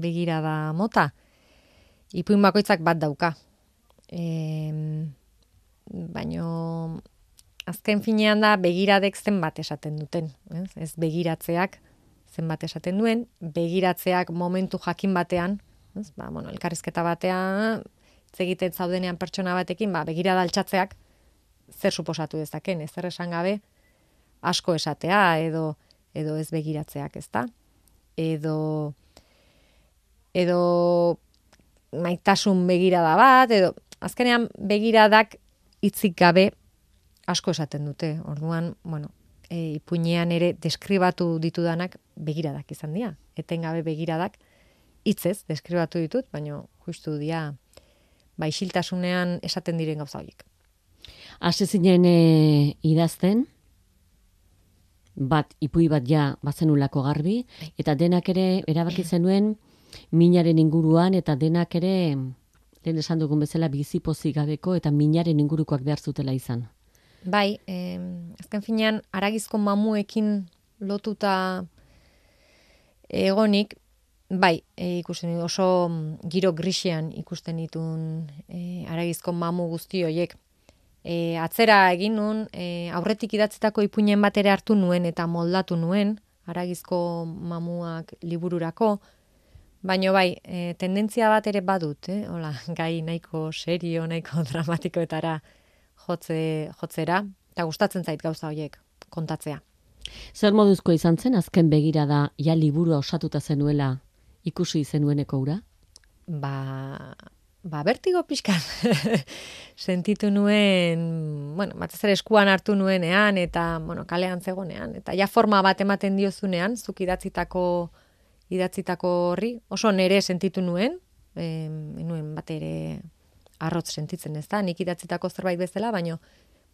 begirada mota ipuin bakoitzak bat dauka. E, baino azken finean da begiradek zenbat esaten duten, ez? ez begiratzeak zenbat esaten duen, begiratzeak momentu jakin batean, ez? Ba, bueno, elkarrizketa batean, egiten zaudenean pertsona batekin, ba, begirada altxatzeak zer suposatu dezaken, ez zer esan gabe, asko esatea, edo, edo ez begiratzeak, ez da? Edo, edo maitasun begirada bat, edo azkenean begiradak hitzik gabe asko esaten dute. Orduan, bueno, e, ipuinean ere deskribatu ditudanak begiradak izan dira. Etengabe begiradak hitzez deskribatu ditut, baina justu dia baisiltasunean esaten diren gauza horiek. Hase zinen e, idazten, bat ipui bat ja bazenulako garbi, bai. eta denak ere erabaki zenuen, minaren inguruan eta denak ere lehen esan dugun bezala bizi gabeko eta minaren ingurukoak behar zutela izan. Bai, eh, azken finean aragizko mamuekin lotuta egonik, bai, e, ikusten oso giro grisian ikusten ditun e, aragizko mamu guzti horiek. E, atzera egin nun, e, aurretik idatzetako ipuinen bat ere hartu nuen eta moldatu nuen, aragizko mamuak libururako, Baina bai, e, tendentzia bat ere badut, eh? Hola, gai nahiko serio, nahiko dramatikoetara jotze, jotzera. eta gustatzen zait gauza horiek kontatzea. Zer moduzko izan zen azken begira da ja liburua osatuta zenuela ikusi zenueneko ura? Ba, ba bertigo pixkan sentitu nuen, bueno, batez ere eskuan hartu nuenean eta, bueno, kalean zegonean eta ja forma bat ematen diozunean, zuk idatzitako idatzitako horri, oso nere sentitu nuen, e, nuen bat ere arrotz sentitzen ez da, nik idatzitako zerbait bezala, baino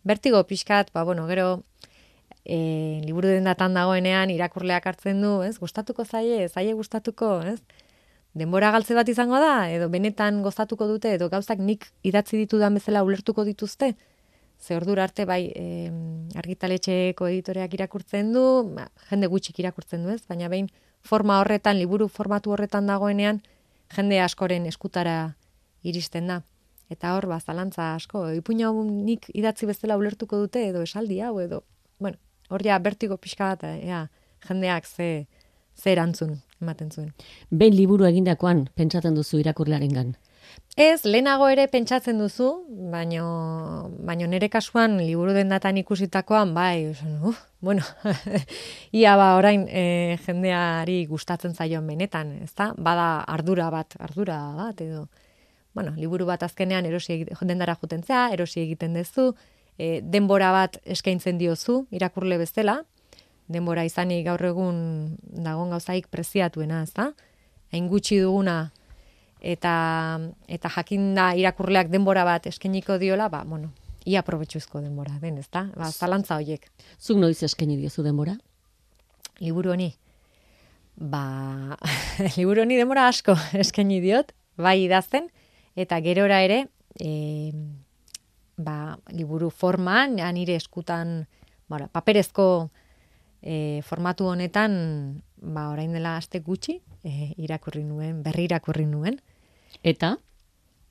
bertigo pixkat, ba, bueno, gero e, liburu den datan dagoenean irakurleak hartzen du, ez? Gustatuko zaie, zaie gustatuko, ez? Denbora galtze bat izango da, edo benetan gozatuko dute, edo gauzak nik idatzi ditudan bezala ulertuko dituzte. Ze ordur arte bai e, argitaletxeko editoreak irakurtzen du, ba, jende gutxik irakurtzen du ez, baina behin forma horretan, liburu formatu horretan dagoenean, jende askoren eskutara iristen da. Eta hor, ba, zalantza asko, ipuina nik idatzi bezala ulertuko dute, edo esaldi hau, edo, bueno, hor ja bertigo pixka bat, ea, jendeak ze, ze erantzun ematen zuen. Behin liburu egindakoan pentsatzen duzu irakurlearen gan? Ez, lehenago ere pentsatzen duzu, baino, baino nere kasuan liburu den datan ikusitakoan, bai, uh, bueno, ia ba, orain e, jendeari gustatzen zaion benetan, ez da? Bada ardura bat, ardura bat, edo, bueno, liburu bat azkenean erosi dendara jutentzea, erosi egiten duzu, e, denbora bat eskaintzen diozu, irakurle bezala, denbora izanik gaur egun dagon gauzaik preziatuena, ez da? Hain gutxi duguna eta eta jakinda irakurleak denbora bat eskainiko diola, ba, bueno, ia probetxuzko denbora, den, ez da? Ba, zalantza horiek. Zuk noiz eskaini diozu denbora? Liburu honi? Ba, liburu honi denbora asko eskaini diot, bai idazten, eta gerora ere, e, ba, liburu forman, ja, nire eskutan, bara, paperezko e, formatu honetan, ba, orain dela aste gutxi, e, irakurri nuen, berri irakurri nuen. Eta?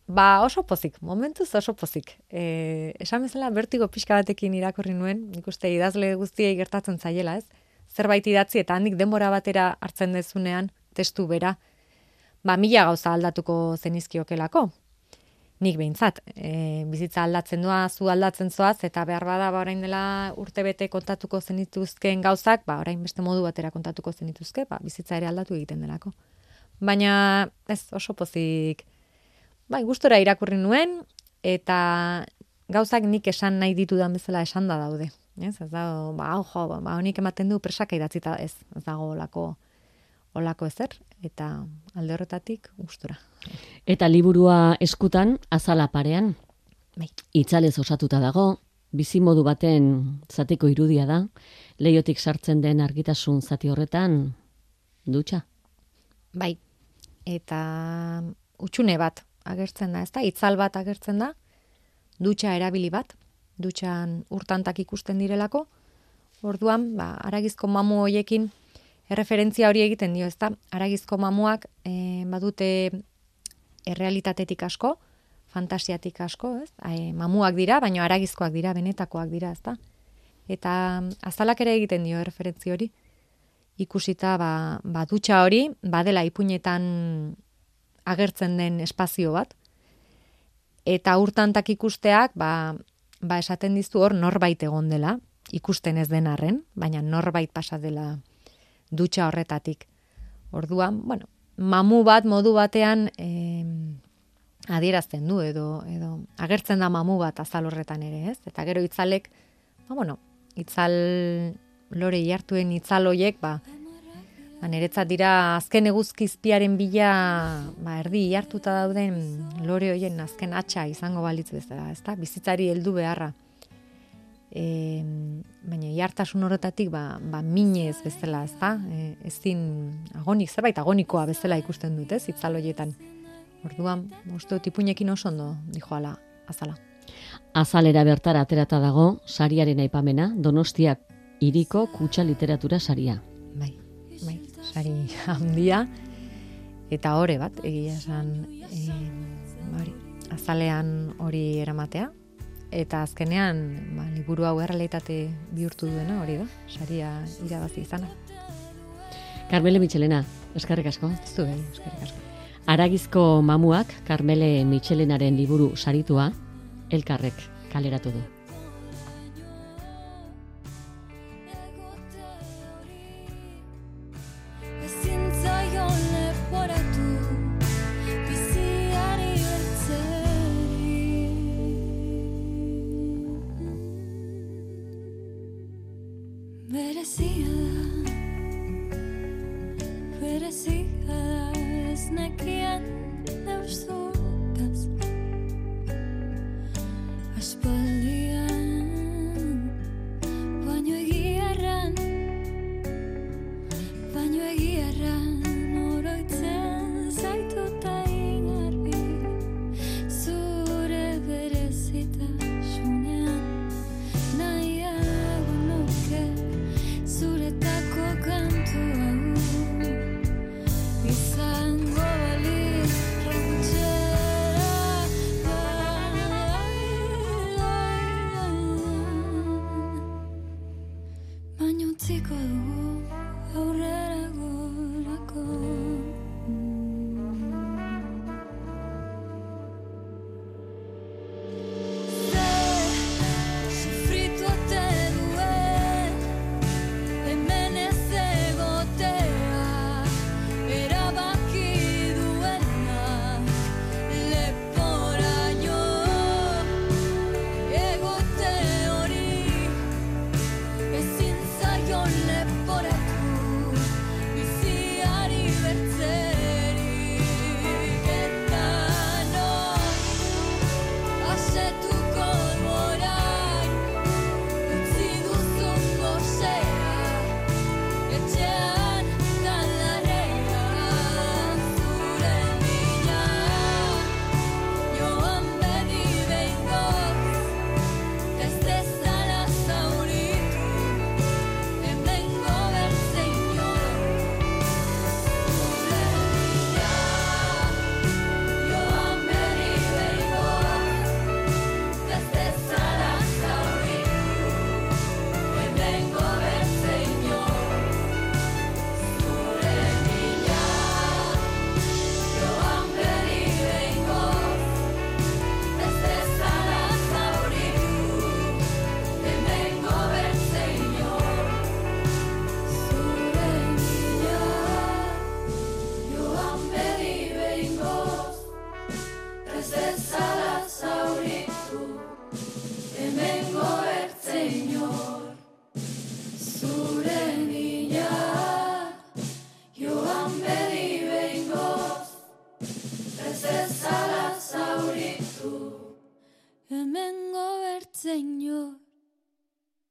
Ba, oso pozik, momentuz oso pozik. E, esan bezala, bertigo pixka batekin irakurri nuen, nik uste idazle guztiei gertatzen zaiela, ez? Zerbait idatzi eta handik denbora batera hartzen dezunean, testu bera, ba, mila gauza aldatuko zenizkiokelako nik behintzat, e, bizitza aldatzen doa, zu aldatzen zoaz, eta behar bada, ba, orain dela urte bete kontatuko zenituzken gauzak, ba, orain beste modu batera kontatuko zenituzke, ba, bizitza ere aldatu egiten delako. Baina, ez, oso pozik, bai, gustora irakurri nuen, eta gauzak nik esan nahi ditudan bezala esan da daude. Ez, ez da, ba, ojo, ba, honik ematen du presaka idatzita, ez, ez dago olako, olako ezer, eta alde horretatik gustora. Eta liburua eskutan azala parean. Bai. Itzalez osatuta dago, bizimodu baten zateko irudia da, leiotik sartzen den argitasun zati horretan dutxa. Bai. Eta utxune bat agertzen da, ezta? Itzal bat agertzen da. Dutxa erabili bat, dutxan urtantak ikusten direlako. Orduan, ba, aragizko mamu hoiekin erreferentzia hori egiten dio, ezta? Aragizko mamuak e, badute errealitatetik asko, fantasiatik asko, ez? Ai, mamuak dira, baina aragizkoak dira, benetakoak dira, ezta? Eta azalak ere egiten dio referentzi hori. Ikusita ba, ba dutxa hori, badela ipuinetan agertzen den espazio bat. Eta urtantak ikusteak, ba, ba esaten dizu hor norbait egon dela, ikusten ez den arren, baina norbait pasa dela dutxa horretatik. Orduan, bueno, mamu bat modu batean e, adierazten du edo edo agertzen da mamu bat azal horretan ere, ez? Eta gero itzalek, ba bueno, itzal lore jartuen itzal hoiek, ba Ba, niretzat dira azken eguzkizpiaren bila ba, erdi hartuta dauden lore hoien azken atxa izango balitz bezala, ezta? Bizitzari heldu beharra e, baina jartasun horretatik ba, ba minez bezala, ez da? E, ezin agonik, zerbait agonikoa bezala ikusten dut, ez, itzaloietan. Orduan, uste dut ipuinekin oso ondo, dijo ala, azala. Azalera bertara aterata dago, sariaren aipamena, donostiak iriko kutsa literatura saria. Bai, bai, sari handia, eta hore bat, egia esan, e, hori, azalean hori eramatea, eta azkenean ba, liburu hau errealitate bihurtu duena hori da, saria irabazi izana. Carmele Michelena, eskarrik asko. Zu bai, eskarrik asko. Aragizko mamuak Carmele Michelenaren liburu saritua elkarrek kaleratu du.